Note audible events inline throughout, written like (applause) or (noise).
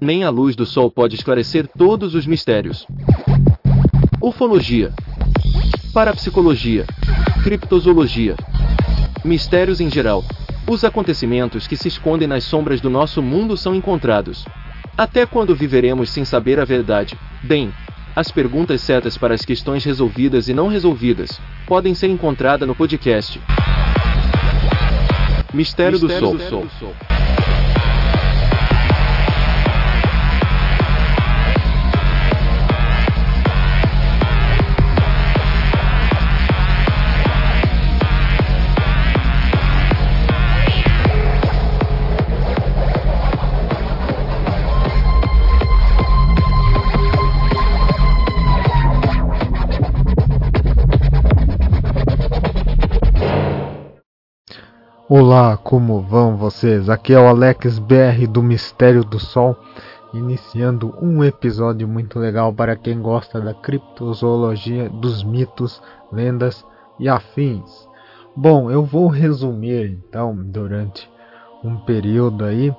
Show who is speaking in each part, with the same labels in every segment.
Speaker 1: Nem a luz do sol pode esclarecer todos os mistérios. Ufologia, parapsicologia, criptozoologia, mistérios em geral. Os acontecimentos que se escondem nas sombras do nosso mundo são encontrados. Até quando viveremos sem saber a verdade? Bem, as perguntas certas para as questões resolvidas e não resolvidas podem ser encontradas no podcast Mistério, Mistério do Sol. Do Sol.
Speaker 2: Olá, como vão vocês? Aqui é o Alex BR do Mistério do Sol, iniciando um episódio muito legal para quem gosta da criptozoologia, dos mitos, lendas e afins. Bom, eu vou resumir então durante um período aí,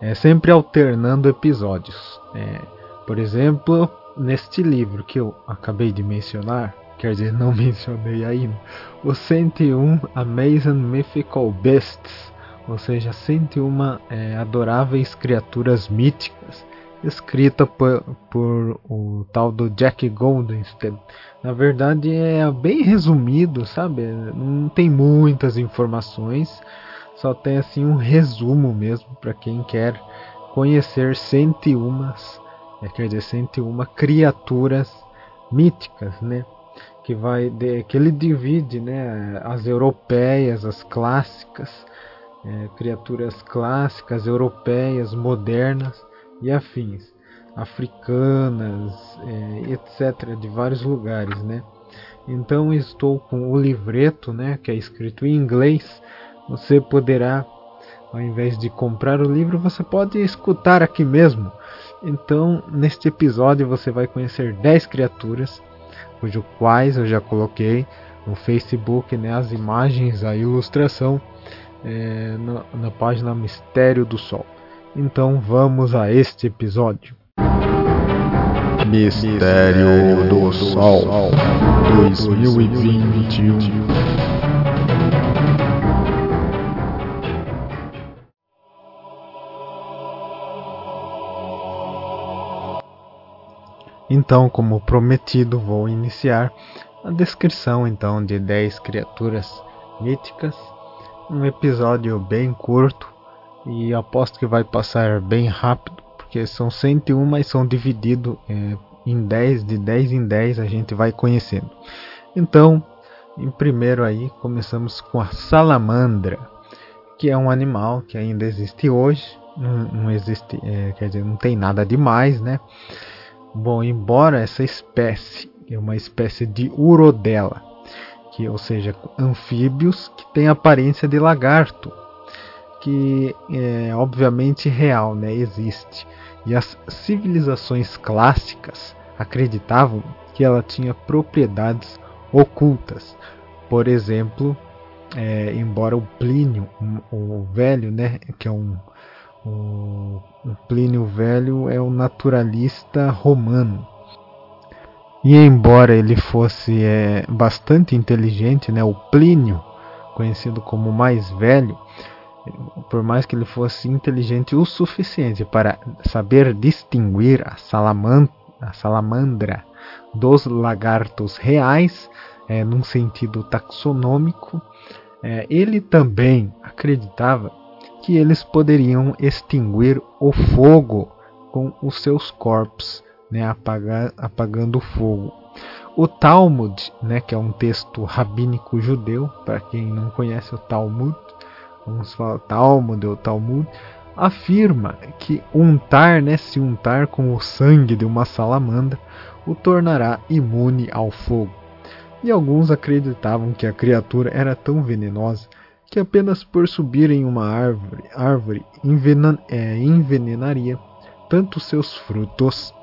Speaker 2: é, sempre alternando episódios. É, por exemplo, neste livro que eu acabei de mencionar, quer dizer, não (laughs) mencionei ainda, o 101 Amazing Mythical Beasts, ou seja, 101 é, adoráveis criaturas míticas, escrita por, por o tal do Jack Goldenstein. Na verdade é bem resumido, sabe? Não tem muitas informações, só tem assim um resumo mesmo para quem quer conhecer 101, é, quer dizer, 101 criaturas míticas, né? Que vai de, que ele divide né, as europeias, as clássicas, é, criaturas clássicas, europeias, modernas e afins, africanas, é, etc., de vários lugares. Né? Então estou com o livreto, né, que é escrito em inglês. Você poderá, ao invés de comprar o livro, você pode escutar aqui mesmo. Então, neste episódio você vai conhecer 10 criaturas cujo quais eu já coloquei no Facebook né, as imagens, a ilustração é, na, na página Mistério do Sol. Então vamos a este episódio. Mistério do Sol 2021 Então, como prometido, vou iniciar a descrição então de 10 criaturas míticas, um episódio bem curto e aposto que vai passar bem rápido, porque são 101, mas são divididos é, em 10, de 10 em 10 a gente vai conhecendo. Então, em primeiro aí, começamos com a salamandra, que é um animal que ainda existe hoje, não, não existe, é, quer dizer, não tem nada demais, né? Bom, embora essa espécie é uma espécie de urodela, que ou seja, anfíbios que têm aparência de lagarto, que é obviamente real, né, existe. E as civilizações clássicas acreditavam que ela tinha propriedades ocultas. Por exemplo, é, embora o Plínio, o velho, né, que é um o Plínio Velho é um naturalista romano. E embora ele fosse é, bastante inteligente, né, o Plínio, conhecido como mais velho, por mais que ele fosse inteligente o suficiente para saber distinguir a, salaman a salamandra dos lagartos reais, é, num sentido taxonômico, é, ele também acreditava que eles poderiam extinguir o fogo com os seus corpos, né, apagar, apagando o fogo. O Talmud, né, que é um texto rabínico judeu, para quem não conhece o Talmud, vamos falar Talmud ou Talmud, afirma que untar, né, se untar com o sangue de uma salamandra, o tornará imune ao fogo. E alguns acreditavam que a criatura era tão venenosa que apenas por subir em uma árvore, árvore envena, é, envenenaria tanto seus frutos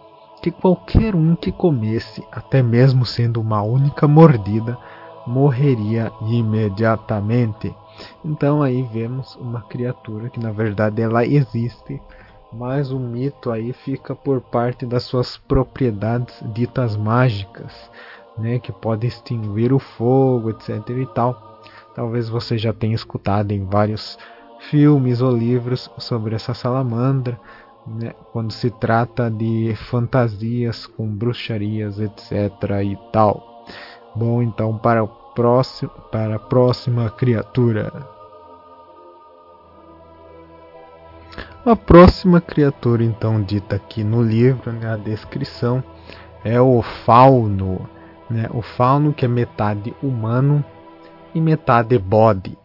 Speaker 2: que qualquer um que comesse, até mesmo sendo uma única mordida, morreria imediatamente. Então aí vemos uma criatura que na verdade ela existe mas o mito aí fica por parte das suas propriedades ditas mágicas, né, que podem extinguir o fogo, etc e tal. Talvez você já tenha escutado em vários filmes ou livros sobre essa salamandra, né, quando se trata de fantasias com bruxarias, etc. e tal. Bom, então para, o próximo, para a próxima criatura. A próxima criatura, então, dita aqui no livro, né, a descrição, é o fauno. Né, o fauno que é metade humano e metade bode.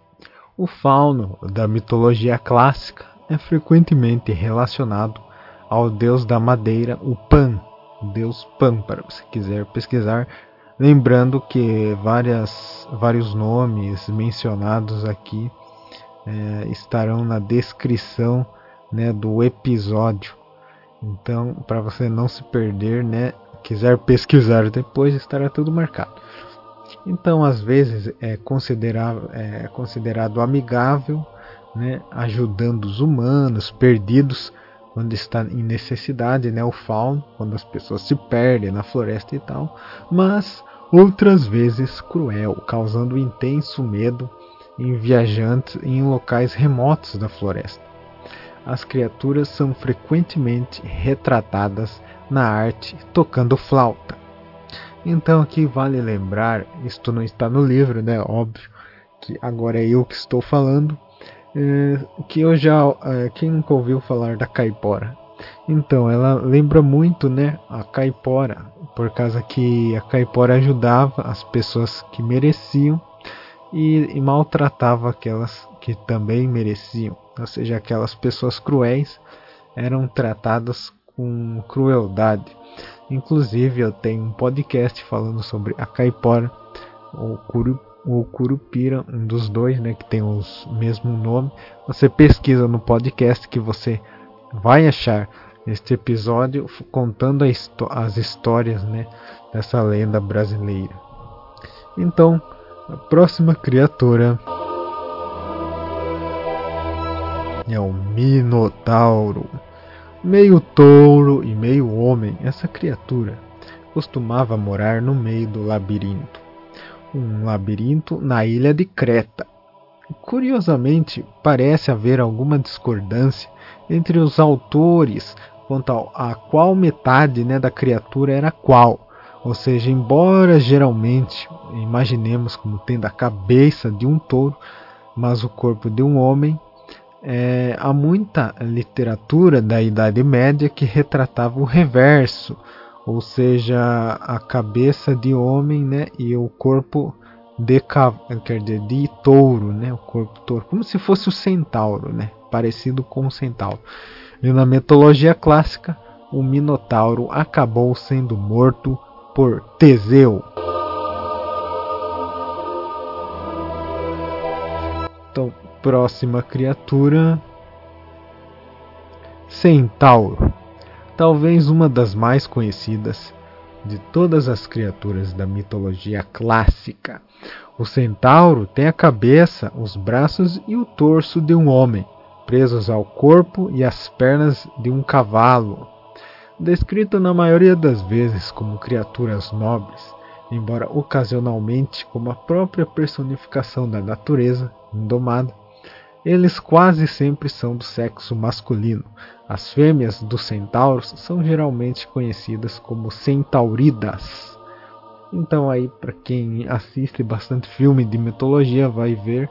Speaker 2: O fauno da mitologia clássica é frequentemente relacionado ao deus da madeira, o Pan, deus Pan, para você quiser pesquisar. Lembrando que várias, vários nomes mencionados aqui é, estarão na descrição né, do episódio. Então, para você não se perder, né, quiser pesquisar depois, estará tudo marcado. Então, às vezes é considerado, é considerado amigável, né, ajudando os humanos perdidos quando está em necessidade, né, o fauno, quando as pessoas se perdem na floresta e tal, mas outras vezes cruel, causando intenso medo em viajantes em locais remotos da floresta. As criaturas são frequentemente retratadas na arte tocando flauta. Então aqui vale lembrar, isto não está no livro, né? Óbvio que agora é eu que estou falando, é, que eu já, é, quem nunca ouviu falar da caipora? Então ela lembra muito, né, a caipora, por causa que a caipora ajudava as pessoas que mereciam e, e maltratava aquelas que também mereciam, ou seja, aquelas pessoas cruéis eram tratadas com crueldade. Inclusive, eu tenho um podcast falando sobre a caipora, ou curu, ou curupira, um dos dois, né, que tem o mesmo nome. Você pesquisa no podcast que você vai achar este episódio contando as histórias, né, dessa lenda brasileira. Então, a próxima criatura é o Minotauro. Meio touro e meio homem, essa criatura costumava morar no meio do labirinto. Um labirinto na ilha de Creta. Curiosamente, parece haver alguma discordância entre os autores quanto a qual metade né, da criatura era qual. Ou seja, embora geralmente imaginemos como tendo a cabeça de um touro, mas o corpo de um homem, é, há muita literatura da Idade Média que retratava o reverso, ou seja, a cabeça de homem né, e o corpo de, quer dizer, de touro, né, o corpo touro, como se fosse o centauro, né, parecido com o centauro. E na mitologia clássica, o Minotauro acabou sendo morto por Teseu. Então, próxima criatura: Centauro. Talvez uma das mais conhecidas de todas as criaturas da mitologia clássica. O centauro tem a cabeça, os braços e o torso de um homem, presos ao corpo e às pernas de um cavalo. Descrito na maioria das vezes como criaturas nobres, embora ocasionalmente como a própria personificação da natureza indomada, eles quase sempre são do sexo masculino. As fêmeas dos centauros são geralmente conhecidas como centauridas. Então aí para quem assiste bastante filme de mitologia vai ver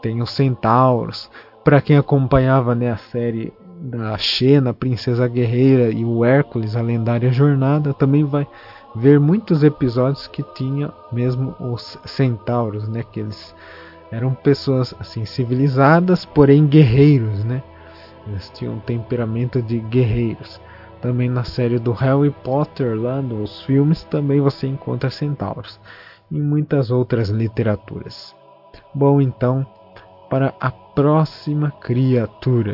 Speaker 2: tem os centauros. Para quem acompanhava né, a série da Xena, Princesa Guerreira e o Hércules, a lendária jornada, também vai ver muitos episódios que tinha mesmo os centauros, né, que eles eram pessoas assim civilizadas, porém guerreiros, né? Eles tinham um temperamento de guerreiros. Também na série do Harry Potter, lá nos filmes, também você encontra centauros. E muitas outras literaturas. Bom, então, para a próxima criatura.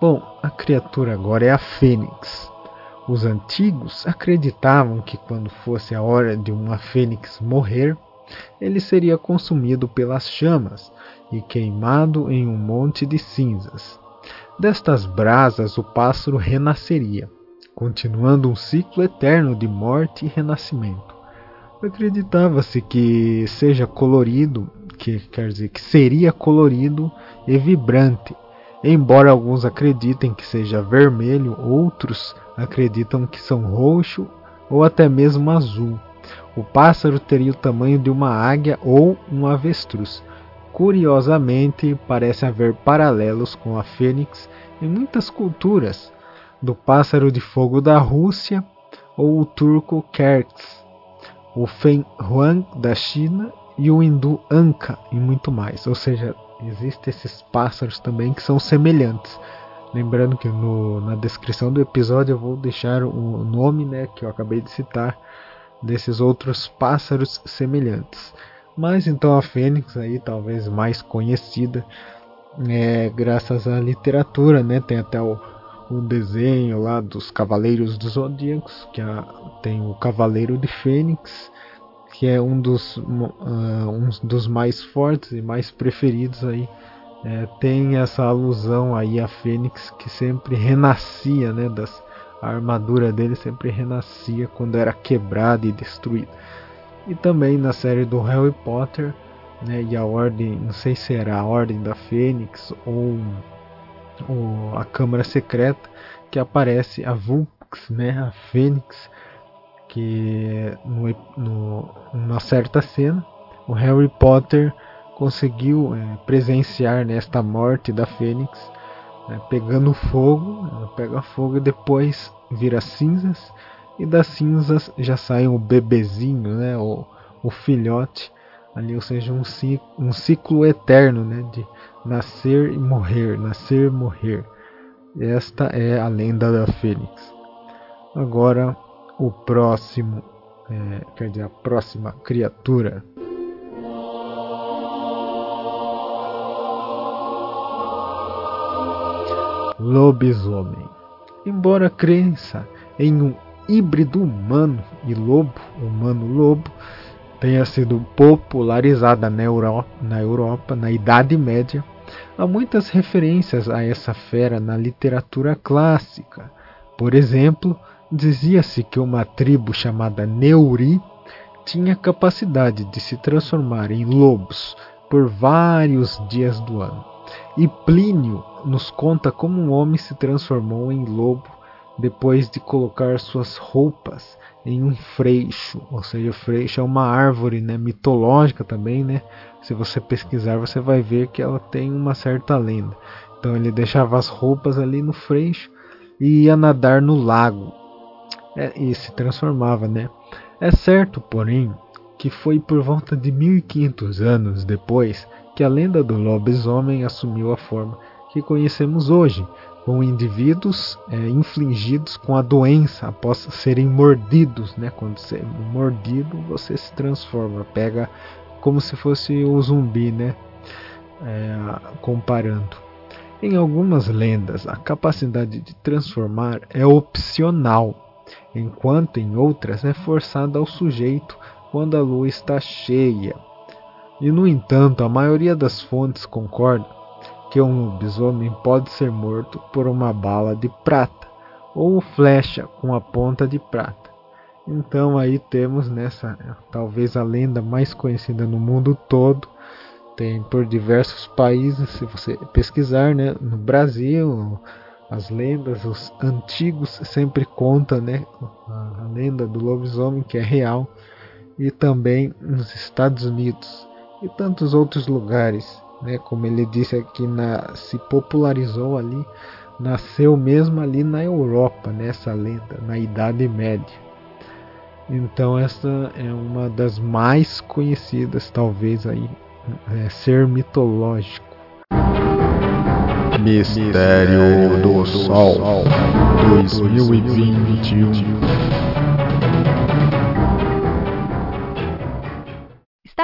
Speaker 2: Bom, a criatura agora é a Fênix. Os antigos acreditavam que quando fosse a hora de uma fênix morrer, ele seria consumido pelas chamas e queimado em um monte de cinzas. Destas brasas o pássaro renasceria, continuando um ciclo eterno de morte e renascimento. Acreditava-se que seja colorido, que quer dizer que seria colorido e vibrante. Embora alguns acreditem que seja vermelho, outros acreditam que são roxo ou até mesmo azul. O pássaro teria o tamanho de uma águia ou um avestruz. Curiosamente, parece haver paralelos com a fênix em muitas culturas, do pássaro de fogo da Rússia ou o turco Kerks, o Fen Huang da China e o hindu Anka e muito mais. Ou seja, existem esses pássaros também que são semelhantes. Lembrando que no, na descrição do episódio eu vou deixar o nome né, que eu acabei de citar desses outros pássaros semelhantes. Mas então a fênix aí talvez mais conhecida é, graças à literatura, né? Tem até o, o desenho lá dos Cavaleiros dos Zodíacos, que a, tem o Cavaleiro de Fênix, que é um dos, uh, um dos mais fortes e mais preferidos aí é, tem essa alusão aí a Fênix que sempre renascia, né, das, a armadura dele sempre renascia quando era quebrada e destruída. E também na série do Harry Potter, né, e a ordem, não sei se era a Ordem da Fênix ou, ou a Câmara Secreta, que aparece a Vulpix, né, a Fênix, que no, no, numa certa cena o Harry Potter conseguiu é, presenciar nesta morte da Fênix, né, pegando fogo, ela pega fogo e depois vira cinzas, e das cinzas já sai o bebezinho, né, o, o filhote, ali, ou seja, um ciclo, um ciclo eterno né, de nascer e morrer, nascer e morrer. Esta é a lenda da Fênix. Agora, o próximo, é, quer dizer, a próxima criatura lobisomem. Embora a crença em um híbrido humano e lobo, humano-lobo, tenha sido popularizada na na Europa na Idade Média, há muitas referências a essa fera na literatura clássica. Por exemplo, dizia-se que uma tribo chamada Neuri tinha capacidade de se transformar em lobos por vários dias do ano. E Plínio nos conta como um homem se transformou em lobo depois de colocar suas roupas em um freixo, ou seja, freixo é uma árvore, né, mitológica também, né? Se você pesquisar, você vai ver que ela tem uma certa lenda. Então ele deixava as roupas ali no freixo e ia nadar no lago. É, e se transformava, né? É certo, porém, que foi por volta de 1500 anos depois que a lenda do lobisomem assumiu a forma que conhecemos hoje, com indivíduos é, infligidos com a doença após serem mordidos. Né? Quando você é mordido, você se transforma, pega como se fosse o zumbi, né? É, comparando. Em algumas lendas, a capacidade de transformar é opcional, enquanto em outras é forçada ao sujeito quando a lua está cheia e, no entanto, a maioria das fontes concorda que um lobisomem pode ser morto por uma bala de prata ou flecha com a ponta de prata. Então aí temos nessa talvez a lenda mais conhecida no mundo todo, tem por diversos países, se você pesquisar, né, no Brasil, as lendas, os antigos sempre contam, né, a lenda do lobisomem que é real e também nos Estados Unidos e tantos outros lugares, né? Como ele disse aqui, na, se popularizou ali, nasceu mesmo ali na Europa, nessa lenda, na Idade Média. Então essa é uma das mais conhecidas, talvez aí, é, ser mitológico.
Speaker 3: Mistério do Sol 2021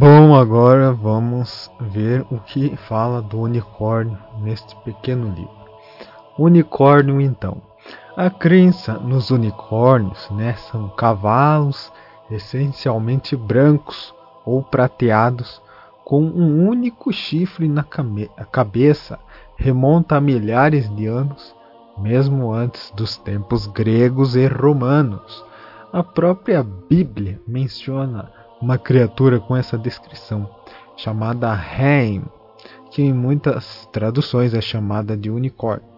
Speaker 2: Bom, agora vamos ver o que fala do unicórnio neste pequeno livro. Unicórnio, então. A crença nos unicórnios né, são cavalos essencialmente brancos ou prateados com um único chifre na cabeça remonta a milhares de anos, mesmo antes dos tempos gregos e romanos. A própria Bíblia menciona uma criatura com essa descrição, chamada Reim, que em muitas traduções é chamada de unicórnio.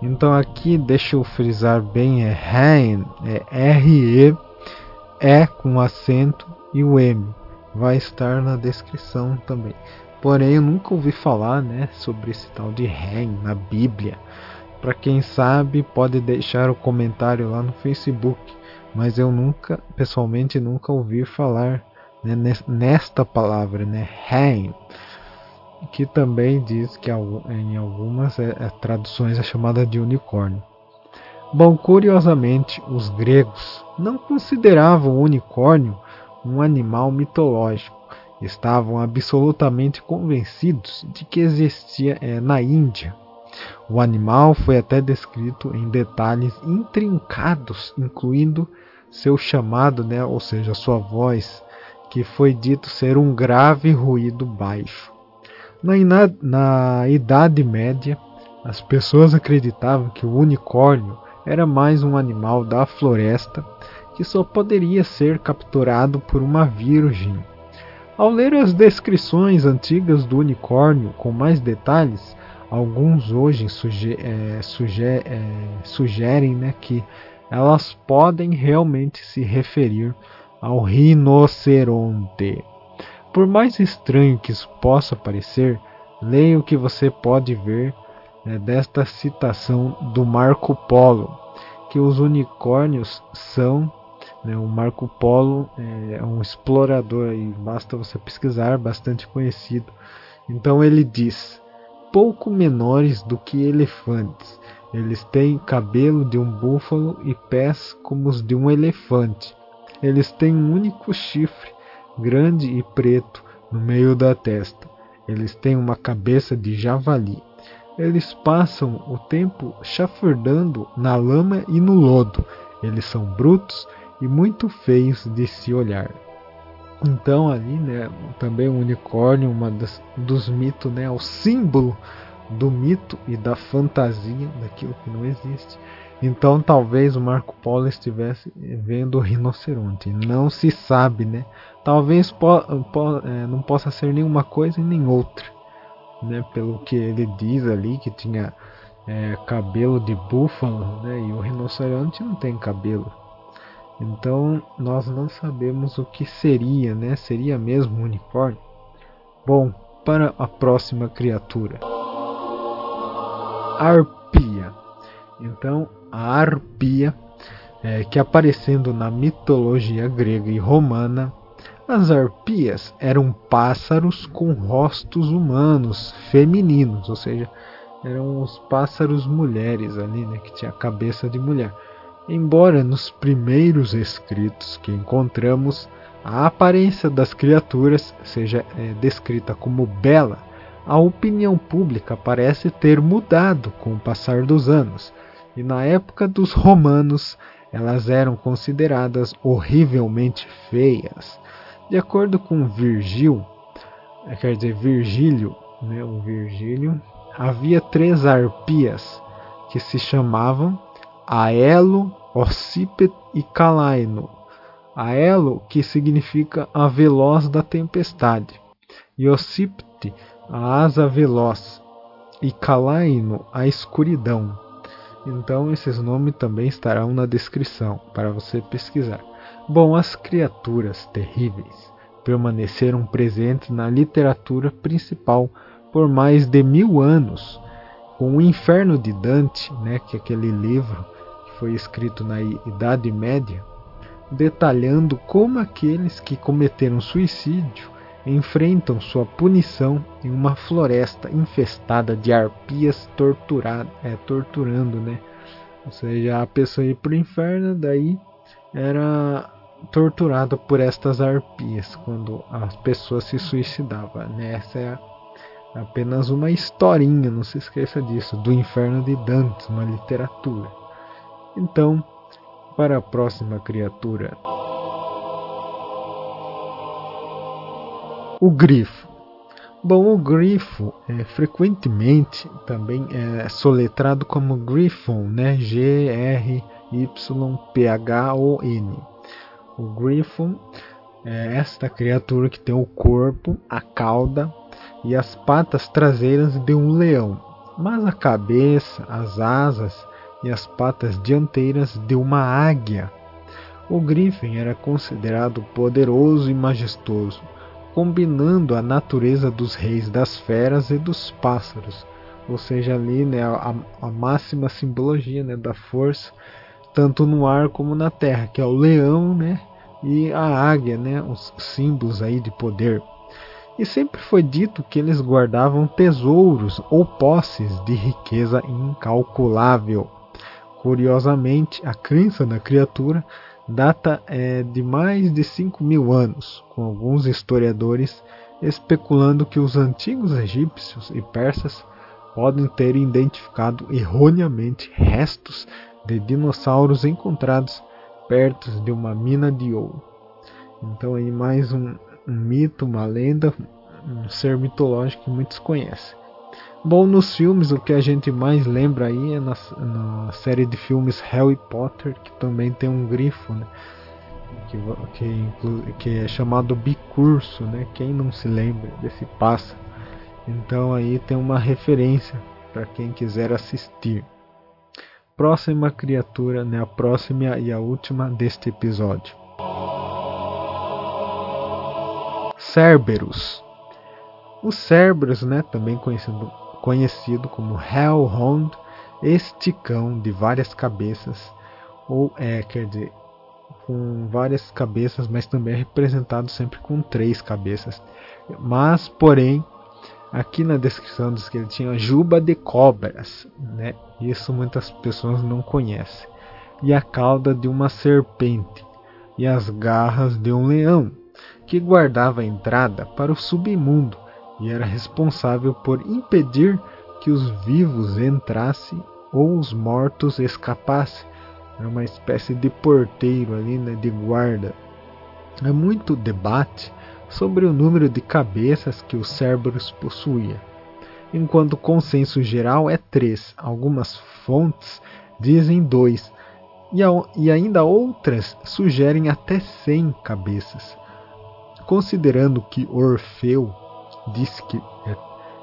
Speaker 2: Então aqui deixa eu frisar bem é Reim, é R-E, E com acento e o M. Vai estar na descrição também. Porém, eu nunca ouvi falar né, sobre esse tal de Reim na Bíblia. Para quem sabe, pode deixar o comentário lá no Facebook mas eu nunca, pessoalmente, nunca ouvi falar né, nesta palavra, né, Hain, que também diz que em algumas é, é, traduções é chamada de unicórnio. Bom, curiosamente, os gregos não consideravam o unicórnio um animal mitológico. Estavam absolutamente convencidos de que existia é, na Índia o animal foi até descrito em detalhes intrincados, incluindo seu chamado, né, ou seja, sua voz, que foi dito ser um grave ruído baixo. Na, na Idade Média, as pessoas acreditavam que o unicórnio era mais um animal da floresta que só poderia ser capturado por uma virgem. Ao ler as descrições antigas do unicórnio com mais detalhes, alguns hoje suge é, suge é, sugerem né, que elas podem realmente se referir ao rinoceronte. Por mais estranho que isso possa parecer, leia o que você pode ver né, desta citação do Marco Polo, que os unicórnios são. Né, o Marco Polo é um explorador, e basta você pesquisar, bastante conhecido. Então ele diz: pouco menores do que elefantes. Eles têm cabelo de um búfalo e pés como os de um elefante. Eles têm um único chifre, grande e preto, no meio da testa. Eles têm uma cabeça de javali. Eles passam o tempo chafurdando na lama e no lodo. Eles são brutos e muito feios de se olhar. Então ali, né, também o unicórnio, uma das, dos mitos, né, o símbolo do mito e da fantasia daquilo que não existe. Então talvez o Marco Polo estivesse vendo o rinoceronte. Não se sabe, né? Talvez po, po, é, não possa ser nenhuma coisa e nem outra, né? Pelo que ele diz ali que tinha é, cabelo de búfalo, né? E o rinoceronte não tem cabelo. Então nós não sabemos o que seria, né? Seria mesmo um unicórnio? Bom, para a próxima criatura. Arpia. Então, a arpia, é, que aparecendo na mitologia grega e romana, as arpias eram pássaros com rostos humanos, femininos, ou seja, eram os pássaros mulheres ali, né, que tinha a cabeça de mulher. Embora nos primeiros escritos que encontramos a aparência das criaturas seja é, descrita como bela, a opinião pública parece ter mudado com o passar dos anos, e na época dos romanos elas eram consideradas horrivelmente feias. De acordo com Virgil, quer dizer Virgílio, né, o Virgílio, havia três arpias que se chamavam Aelo, Ossipet e Calaino. Aelo, que significa a veloz da tempestade, e Ossipte, a asa veloz, e Calaino, a escuridão. Então esses nomes também estarão na descrição para você pesquisar. Bom, as criaturas terríveis permaneceram presentes na literatura principal por mais de mil anos. Com o Inferno de Dante, né, que é aquele livro foi escrito na Idade Média, detalhando como aqueles que cometeram suicídio enfrentam sua punição em uma floresta infestada de arpias torturada, é, torturando, né? Ou seja, a pessoa ia para o inferno, daí era torturada por estas arpias quando as pessoas se suicidavam. Né? Essa é apenas uma historinha, não se esqueça disso, do inferno de Dantes, uma literatura. Então, para a próxima criatura. O grifo. Bom, o grifo é frequentemente também é soletrado como Griffon, né? G R Y P H O N. O Griffon é esta criatura que tem o corpo, a cauda e as patas traseiras de um leão, mas a cabeça, as asas e as patas dianteiras de uma águia. O Griffin era considerado poderoso e majestoso combinando a natureza dos reis das feras e dos pássaros, ou seja, ali né, a, a máxima simbologia né, da força, tanto no ar como na terra, que é o leão né, e a águia, né, os símbolos aí de poder. E sempre foi dito que eles guardavam tesouros ou posses de riqueza incalculável. Curiosamente, a crença da criatura data é de mais de 5 mil anos, com alguns historiadores especulando que os antigos egípcios e persas podem ter identificado erroneamente restos de dinossauros encontrados perto de uma mina de ouro. Então aí mais um, um mito, uma lenda, um ser mitológico que muitos conhecem. Bom, nos filmes o que a gente mais lembra aí é na, na série de filmes Harry Potter, que também tem um grifo, né? Que, que, que é chamado bicurso, né? Quem não se lembra desse pássaro? Então aí tem uma referência para quem quiser assistir. Próxima criatura, né? A próxima e a última deste episódio. Cerberus. Os Cerberus, né, também conhecido conhecido como Hellhound, este cão de várias cabeças, ou é, quer dizer, com várias cabeças, mas também é representado sempre com três cabeças. Mas, porém, aqui na descrição diz que ele tinha juba de cobras, né? Isso muitas pessoas não conhecem. E a cauda de uma serpente e as garras de um leão, que guardava a entrada para o submundo e era responsável por impedir que os vivos entrassem ou os mortos escapassem. Era uma espécie de porteiro ali, né, de guarda. Há muito debate sobre o número de cabeças que o Cerberus possuía, enquanto o consenso geral é três. Algumas fontes dizem dois, e, e ainda outras sugerem até cem cabeças. Considerando que Orfeu disse que é,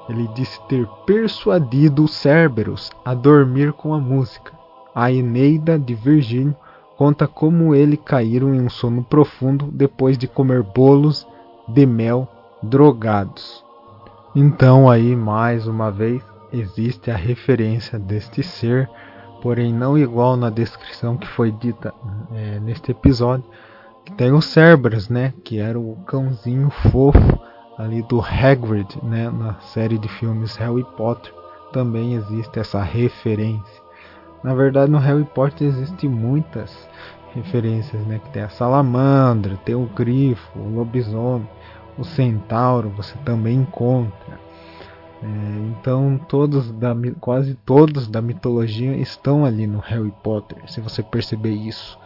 Speaker 2: ele disse ter persuadido Cerberus a dormir com a música. A Eneida de Virgílio conta como ele caíram em um sono profundo depois de comer bolos de mel drogados. Então aí mais uma vez existe a referência deste ser, porém não igual na descrição que foi dita é, neste episódio. Que tem o Cerberus, né, que era o cãozinho fofo ali do Hagrid, né, na série de filmes Harry Potter, também existe essa referência. Na verdade, no Harry Potter existem muitas referências, né, que tem a salamandra, tem o grifo, o lobisomem, o centauro, você também encontra. É, então, todos da, quase todos da mitologia estão ali no Harry Potter, se você perceber isso.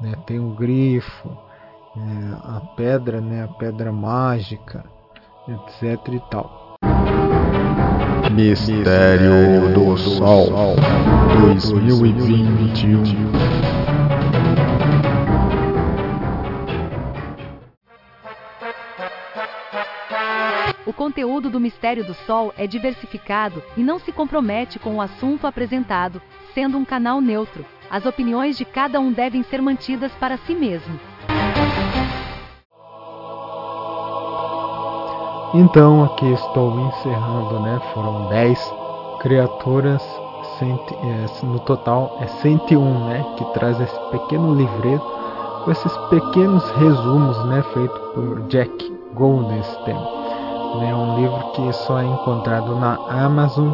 Speaker 2: Né, tem o grifo, é, a pedra, né, a pedra mágica, etc e tal.
Speaker 3: Mistério do Sol 2021
Speaker 4: O conteúdo do Mistério do Sol é diversificado e não se compromete com o assunto apresentado, sendo um canal neutro. As opiniões de cada um devem ser mantidas para si mesmo.
Speaker 2: Então aqui estou encerrando, né? Foram 10 criaturas, é, no total é 101, né? Que traz esse pequeno livreto com esses pequenos resumos, né? Feito por Jack Golden Stem. É um livro que só é encontrado na Amazon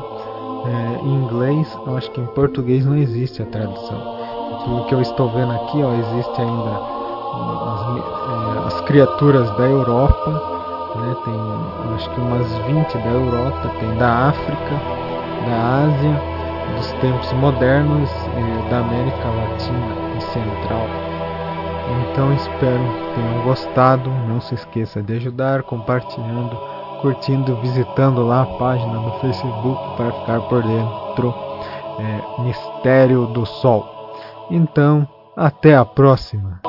Speaker 2: é, em inglês. Eu acho que em português não existe a tradução. Pelo que eu estou vendo aqui, ó, existe ainda as, é, as criaturas da Europa. Né, tem acho que umas 20 da Europa, tem da África, da Ásia, dos tempos modernos, da América Latina e Central. Então espero que tenham gostado. Não se esqueça de ajudar compartilhando, curtindo, visitando lá a página no Facebook para ficar por dentro. É, Mistério do Sol. Então, até a próxima.